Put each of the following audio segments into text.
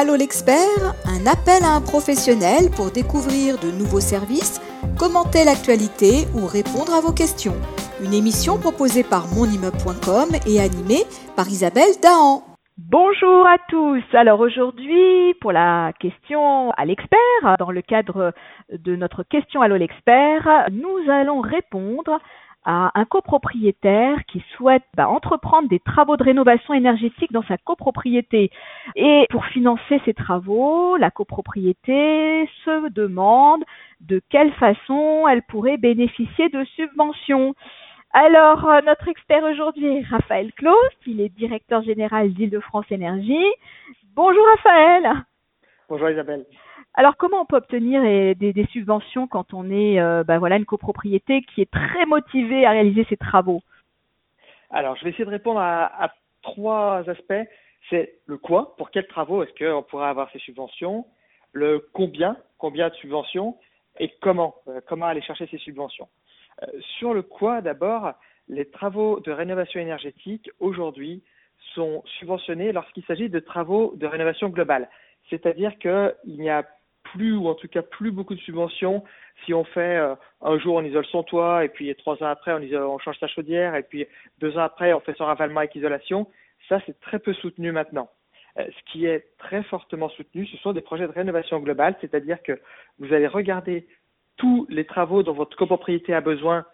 Allô l'expert, un appel à un professionnel pour découvrir de nouveaux services, commenter l'actualité ou répondre à vos questions. Une émission proposée par monimmeuble.com et animée par Isabelle Dahan. Bonjour à tous. Alors aujourd'hui, pour la question à l'expert, dans le cadre de notre question Allô l'expert, nous allons répondre à un copropriétaire qui souhaite bah, entreprendre des travaux de rénovation énergétique dans sa copropriété. Et pour financer ces travaux, la copropriété se demande de quelle façon elle pourrait bénéficier de subventions. Alors, euh, notre expert aujourd'hui est Raphaël Claus, il est directeur général d'Île-de-France Énergie. Bonjour Raphaël. Bonjour Isabelle. Alors, comment on peut obtenir des, subventions quand on est euh, bah, voilà, une copropriété qui est très motivée à réaliser ses travaux? Alors, je vais essayer de répondre à, trois aspects. C'est le quoi, pour quels travaux est-ce qu'on pourrait avoir ces subventions, le combien, combien de subventions, et comment, euh, comment aller chercher ces subventions? Euh, sur le quoi, d'abord, les travaux de rénovation énergétique aujourd'hui sont subventionnés lorsqu'il s'agit de travaux de rénovation globale. C'est-à-dire qu'il n'y a plus, ou en tout cas plus beaucoup de subventions si on fait euh, un jour on isole son toit et puis trois ans après on, change sa chaudière et puis deux ans après on fait son ravalement avec isolation. Ça, c'est très peu soutenu maintenant. Euh, ce qui est très fortement soutenu, ce sont des projets de rénovation globale, c'est-à-dire que vous allez regarder tous les travaux dont votre copropriété a besoin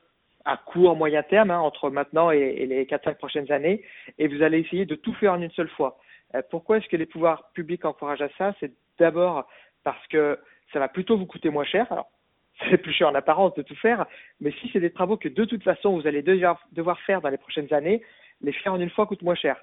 à court, moyen terme, hein, entre maintenant et, les 4-5 prochaines années, et vous allez essayer de tout faire en une seule fois. Euh, pourquoi est-ce que les pouvoirs publics encouragent à ça? C'est d'abord parce que ça va plutôt vous coûter moins cher. Alors, c'est plus cher en apparence de tout faire, mais si c'est des travaux que de toute façon vous allez devoir faire dans les prochaines années, les faire en une fois coûte moins cher.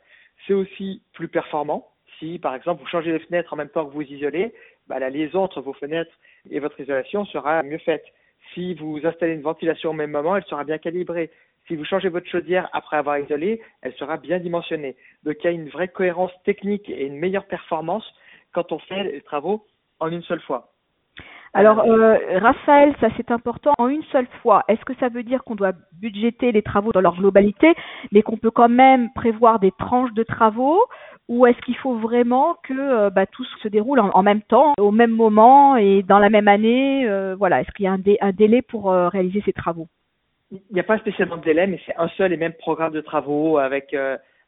C'est aussi plus performant. Si, par exemple, vous changez les fenêtres en même temps que vous isolez, bah, la liaison entre vos fenêtres et votre isolation sera mieux faite. Si vous installez une ventilation au même moment, elle sera bien calibrée. Si vous changez votre chaudière après avoir isolé, elle sera bien dimensionnée. Donc il y a une vraie cohérence technique et une meilleure performance quand on fait les travaux en une seule fois. Alors, euh, Raphaël, ça c'est important, en une seule fois, est-ce que ça veut dire qu'on doit budgéter les travaux dans leur globalité, mais qu'on peut quand même prévoir des tranches de travaux, ou est-ce qu'il faut vraiment que euh, bah, tout se déroule en, même temps, au même moment et dans la même année? Euh, Voilà, est-ce qu'il y a un, délai pour réaliser ces travaux? Il n'y a pas spécialement de délai, mais c'est un seul et même programme de travaux avec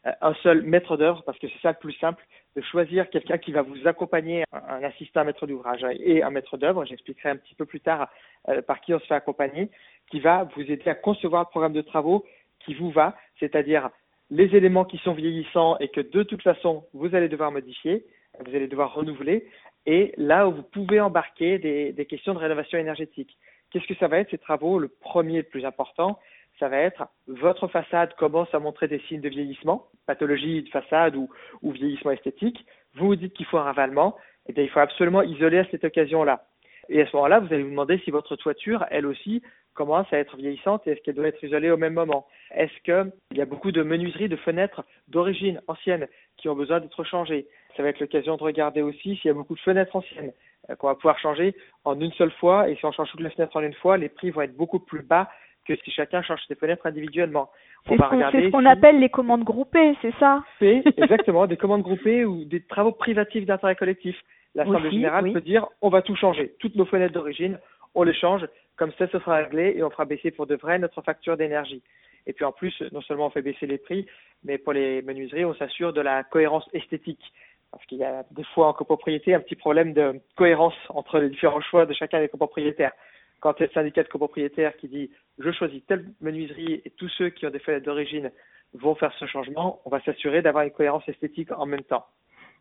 un seul maître d'œuvre, parce que c'est ça le plus simple de choisir quelqu'un qui va vous accompagner, un assistant maître d'ouvrage et un maître d'œuvre, j'expliquerai un petit peu plus tard euh, par qui on se fait accompagner, qui va vous aider à concevoir le programme de travaux qui vous va, c'est-à-dire les éléments qui sont vieillissants et que de toute façon vous allez devoir modifier, vous allez devoir renouveler, et là où vous pouvez embarquer des, des questions de rénovation énergétique. Qu'est-ce que ça va être ces travaux? Le premier, le plus important, ça va être votre façade commence à montrer des signes de vieillissement, pathologie de façade ou, vieillissement esthétique. Vous vous dites qu'il faut un ravalement, et eh bien il faut absolument isoler à cette occasion-là. Et à ce moment-là, vous allez vous demander si votre toiture, elle aussi, commence à être vieillissante et est-ce qu'elle doit être isolée au même moment Est-ce qu'il y a beaucoup de menuiseries, de fenêtres d'origine ancienne qui ont besoin d'être changées? Ça va être l'occasion de regarder aussi s'il y a beaucoup de fenêtres anciennes euh, qu'on va pouvoir changer en une seule fois. Et si on change toutes les fenêtres en une fois, les prix vont être beaucoup plus bas que si chacun change ses fenêtres individuellement. C'est ce qu'on appelle les commandes groupées, c'est ça? C'est exactement des commandes groupées ou des travaux privatifs d'intérêt collectif. L'Assemblée générale peut dire on va tout changer, toutes nos fenêtres d'origine, on les change, comme ça ce sera réglé et on fera baisser pour de vrai notre facture d'énergie. Et puis en plus, non seulement on fait baisser les prix, mais pour les menuiseries, on s'assure de la cohérence esthétique. Parce qu'il y a des fois en copropriété un petit problème de cohérence entre les différents choix de chacun des copropriétaires quand c'est le syndicat de copropriétaires qui dit je choisis telle menuiserie et tous ceux qui ont des fenêtres d'origine vont faire ce changement, on va s'assurer d'avoir une cohérence esthétique en même temps.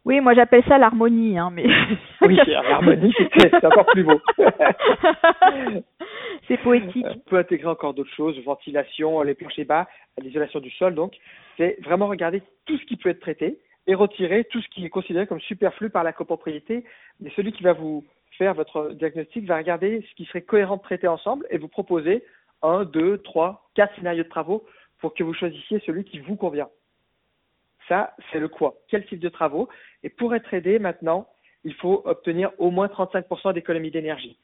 Oui, moi j'appelle ça l'harmonie, hein, mais. oui, l'harmonie, c'est encore plus beau. c'est poétique. On peut intégrer encore d'autres choses, ventilation, les planchers bas, l'isolation du sol, donc. C'est vraiment regarder tout ce qui peut être traité et retirer tout ce qui est considéré comme superflu par la copropriété. Mais celui qui va vous votre diagnostic va regarder ce qui serait cohérent de traiter ensemble et vous proposer un, deux, trois, quatre scénarios de travaux pour que vous choisissiez celui qui vous convient. Ça, c'est le quoi. Quel type de travaux? Et pour être aidé maintenant, il faut obtenir au moins 35% d'économie d'énergie.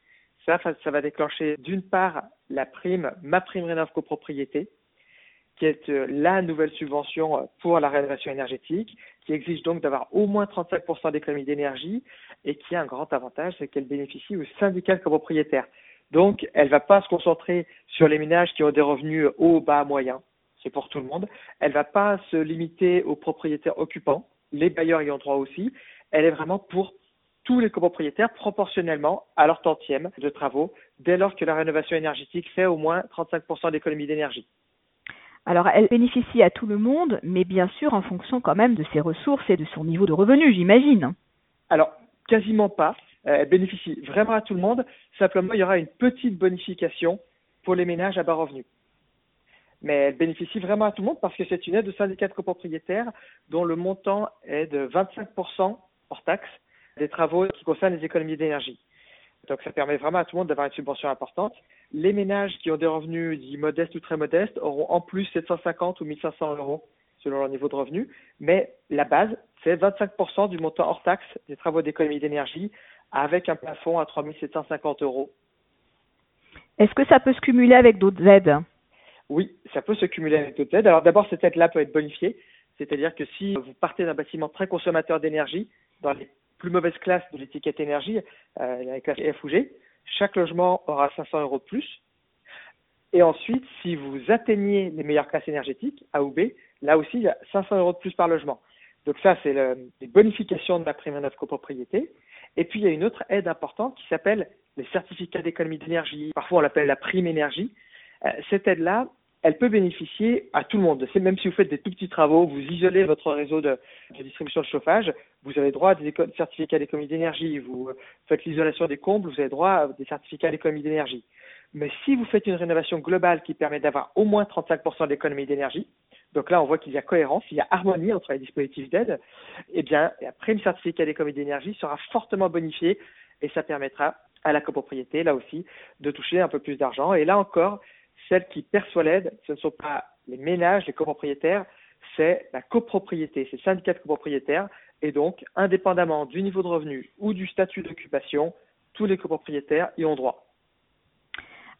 Ça, ça va déclencher d'une part la prime, ma prime rénov copropriété, qui est euh, la nouvelle subvention euh, pour la rénovation énergétique, qui exige donc d'avoir au moins 35% d'économie d'énergie et qui a un grand avantage, c'est qu'elle bénéficie aux syndicats de copropriétaires. Donc, elle ne va pas se concentrer sur les ménages qui ont des revenus hauts, bas, moyens. C'est pour tout le monde. Elle ne va pas se limiter aux propriétaires occupants. Les bailleurs y ont droit aussi. Elle est vraiment pour tous les copropriétaires proportionnellement à leur tantième de travaux dès lors que la rénovation énergétique fait au moins 35% d'économie d'énergie. Alors, elle bénéficie à tout le monde, mais bien sûr en fonction quand même de ses ressources et de son niveau de revenu, j'imagine. Alors, quasiment pas. Euh, elle bénéficie vraiment à tout le monde. Simplement, il y aura une petite bonification pour les ménages à bas revenus. Mais elle bénéficie vraiment à tout le monde parce que c'est une aide de syndicat de copropriétaires dont le montant est de 25% hors taxe des travaux qui concernent les économies d'énergie. Donc ça permet vraiment à tout le monde d'avoir une subvention importante. Les ménages qui ont des revenus dits modestes ou très modestes auront en plus 750 ou 1500 euros selon leur niveau de revenu. Mais la base, c'est 25% du montant hors taxe des travaux d'économie d'énergie avec un plafond à 3750 euros. Est-ce que ça peut se cumuler avec d'autres aides? Oui, ça peut se cumuler avec d'autres aides. Alors d'abord, cette aide-là peut être bonifiée. C'est-à-dire que si vous partez d'un bâtiment très consommateur d'énergie, dans les plus mauvaise classe de l'étiquette énergie, euh, la classe F ou G, chaque logement aura 500 euros de plus. Et ensuite, si vous atteignez les meilleures classes énergétiques, A ou B, là aussi, il y a 500 euros de plus par logement. Donc ça, c'est les bonifications de la prime à neuf copropriété. Et puis, il y a une autre aide importante qui s'appelle les certificats d'économie d'énergie. Parfois, on l'appelle la prime énergie. Euh, cette aide-là, elle peut bénéficier à tout le monde. C'est même si vous faites des tout petits travaux, vous isolez votre réseau de, distribution de chauffage, vous avez droit à des certificats d'économie d'énergie. Vous faites l'isolation des combles, vous avez droit à des certificats d'économie d'énergie. Mais si vous faites une rénovation globale qui permet d'avoir au moins 35% d'économie d'énergie, donc là on voit qu'il y a cohérence, il y a harmonie entre les dispositifs d'aide, eh bien après le certificat d'économie d'énergie sera fortement bonifié et ça permettra à la copropriété, là aussi, de toucher un peu plus d'argent. Et là encore, celle qui perçoit l'aide, ce ne sont pas les ménages, les copropriétaires, c'est la copropriété, c'est le syndicat de copropriétaires. Et donc, indépendamment du niveau de revenu ou du statut d'occupation, tous les copropriétaires y ont droit.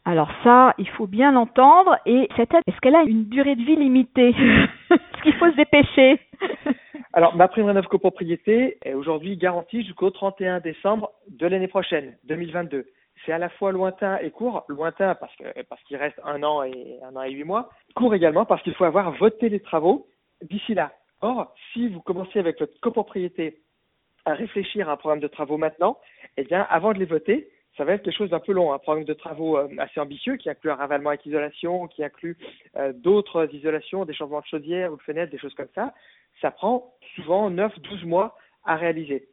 Alors ça, il faut bien l'entendre. Et cette aide, est-ce qu'elle a une durée de vie limitée? Est-ce qu'il faut se dépêcher? Alors, ma prime rénov copropriété est aujourd'hui garantie jusqu'au 31 décembre de l'année prochaine, 2022 c'est à la fois lointain et court. Lointain parce que parce qu'il reste un an et un an et huit mois. Court également parce qu'il faut avoir voté les travaux d'ici là. Or, si vous commencez avec votre copropriété à réfléchir à un programme de travaux maintenant, eh bien, avant de les voter, ça va être quelque chose d'un peu long, un programme de travaux euh, assez ambitieux qui inclut un ravalement avec isolation, qui inclut euh, d'autres isolations, des changements de chaudière ou de fenêtres, des choses comme ça. Ça prend souvent 9-12 mois à réaliser.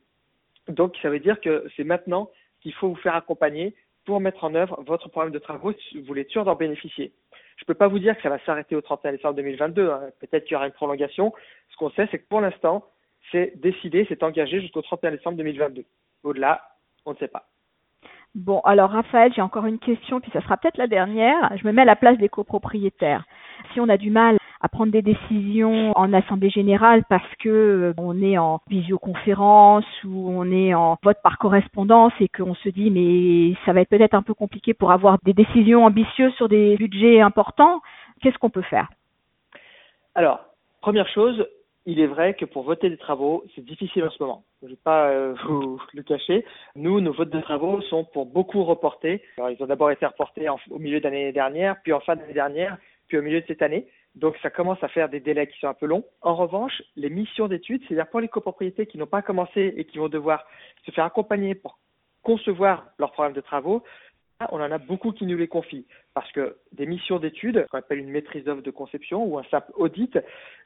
Donc, ça veut dire que c'est maintenant qu'il faut vous faire accompagner pour mettre en œuvre votre programme de travaux si vous voulez sûr d'en bénéficier. Je ne peux pas vous dire que ça va s'arrêter au 31 décembre 2022. Hein. Peut-être qu'il y aura une prolongation. Ce qu'on sait, c'est que pour l'instant, c'est décidé, c'est engagé jusqu'au 31 décembre 2022. Au-delà, on ne sait pas. Bon, alors Raphaël, j'ai encore une question, puis ça sera peut-être la dernière. Je me mets à la place des copropriétaires. Si on a du mal à prendre des décisions en assemblée générale parce que euh, on est en visioconférence ou on est en vote par correspondance et qu'on se dit mais ça va être peut-être un peu compliqué pour avoir des décisions ambitieuses sur des budgets importants, qu'est-ce qu'on peut faire? Alors, première chose, il est vrai que pour voter des travaux, c'est difficile en ce moment. Je ne vais pas euh, vous le cacher. Nous, nos votes de travaux sont pour beaucoup reportés. Ils ont d'abord été reportés au milieu de l'année dernière, puis en fin d'année dernière, puis au milieu de cette année. Donc ça commence à faire des délais qui sont un peu longs. En revanche, les missions d'études, c'est-à-dire pour les copropriétés qui n'ont pas commencé et qui vont devoir se faire accompagner pour concevoir leur programme de travaux, on en a beaucoup qui nous les confient. Parce que des missions d'études, qu'on appelle une maîtrise d'œuvre de conception ou un simple audit,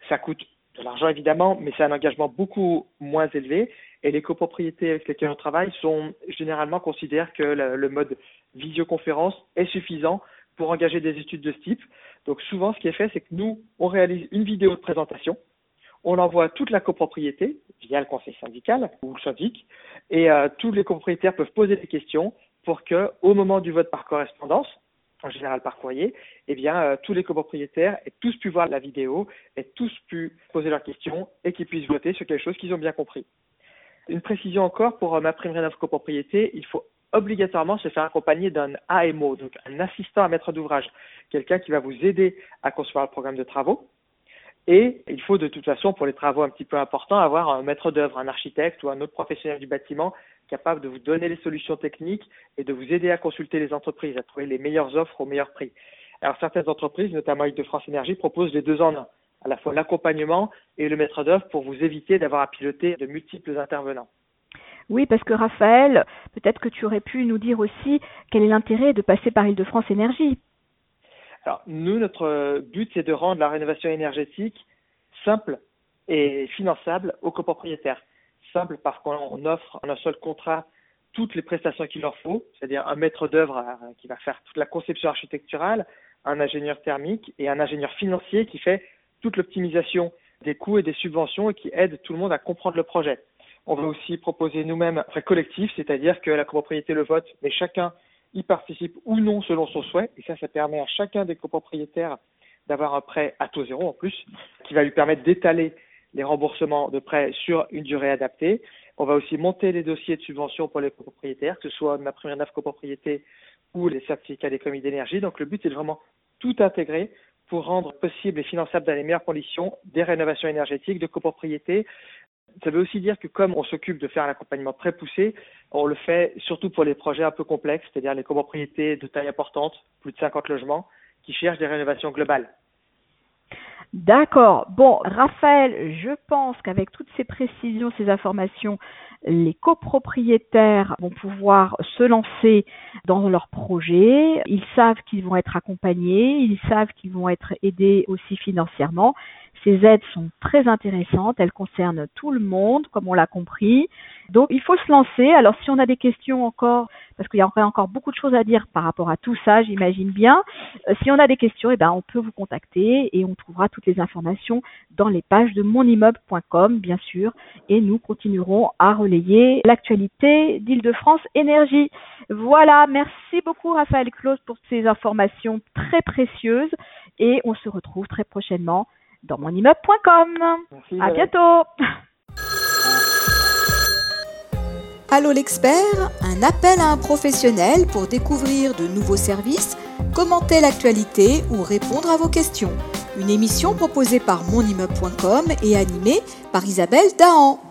ça coûte de l'argent évidemment, mais c'est un engagement beaucoup moins élevé. Et les copropriétés avec lesquelles on travaille sont généralement considèrent que le mode visioconférence est suffisant pour engager des études de ce type. Donc souvent, ce qui est fait, c'est que nous, on réalise une vidéo de présentation, on l'envoie à toute la copropriété via le conseil syndical ou le syndic, et euh, tous les copropriétaires peuvent poser des questions pour que, au moment du vote par correspondance, en général par courrier, eh bien, euh, tous les copropriétaires aient tous pu voir la vidéo, aient tous pu poser leurs questions et qu'ils puissent voter sur quelque chose qu'ils ont bien compris. Une précision encore pour euh, ma prime rénov copropriété, il faut obligatoirement se faire accompagner d'un AMO, donc un assistant à maître d'ouvrage, quelqu'un qui va vous aider à concevoir le programme de travaux. Et il faut de toute façon, pour les travaux un petit peu importants, avoir un maître d'œuvre, un architecte ou un autre professionnel du bâtiment capable de vous donner les solutions techniques et de vous aider à consulter les entreprises, à trouver les meilleures offres au meilleur prix. Alors certaines entreprises, notamment avec de France Énergie, proposent les deux en un, à la fois l'accompagnement et le maître d'œuvre pour vous éviter d'avoir à piloter de multiples intervenants. Oui, parce que Raphaël, peut-être que tu aurais pu nous dire aussi quel est l'intérêt de passer par Île-de-France Énergie. Alors, nous, notre but, c'est de rendre la rénovation énergétique simple et finançable aux copropriétaires. Simple parce qu'on offre en un seul contrat toutes les prestations qu'il leur faut, c'est-à-dire un maître d'œuvre euh, qui va faire toute la conception architecturale, un ingénieur thermique et un ingénieur financier qui fait toute l'optimisation des coûts et des subventions et qui aide tout le monde à comprendre le projet. On va aussi proposer nous-mêmes un prêt collectif, c'est-à-dire que la copropriété le vote, mais chacun y participe ou non selon son souhait. Et ça, ça permet à chacun des copropriétaires d'avoir un prêt à taux zéro en plus, qui va lui permettre d'étaler les remboursements de prêts sur une durée adaptée. On va aussi monter les dossiers de subvention pour les copropriétaires, que ce soit ma première neuf copropriété ou les certificats d'économie d'énergie. Donc le but est vraiment tout intégrer pour rendre possible et finançable dans les meilleures conditions des rénovations énergétiques de copropriété. Ça veut aussi dire que comme on s'occupe de faire un accompagnement très poussé, on le fait surtout pour les projets un peu complexes, c'est-à-dire les copropriétés de taille importante, plus de 50 logements, qui cherchent des rénovations globales. D'accord. Bon, Raphaël, je pense qu'avec toutes ces précisions, ces informations, les copropriétaires vont pouvoir se lancer dans leur projet. Ils savent qu'ils vont être accompagnés, ils savent qu'ils vont être aidés aussi financièrement. Ces aides sont très intéressantes, elles concernent tout le monde, comme on l'a compris. Donc il faut se lancer. Alors si on a des questions encore, parce qu'il y aurait encore beaucoup de choses à dire par rapport à tout ça, j'imagine bien. Euh, si on a des questions, eh ben, on peut vous contacter et on trouvera toutes les informations dans les pages de monimmeuble.com, bien sûr. Et nous continuerons à relayer l'actualité d'Île-de-France Énergie. Voilà, merci beaucoup Raphaël Claus pour ces informations très précieuses et on se retrouve très prochainement dans monimmeuble.com. À bientôt. Allô l'expert, un appel à un professionnel pour découvrir de nouveaux services, commenter l'actualité ou répondre à vos questions. Une émission proposée par monimmeuble.com et animée par Isabelle Dahan.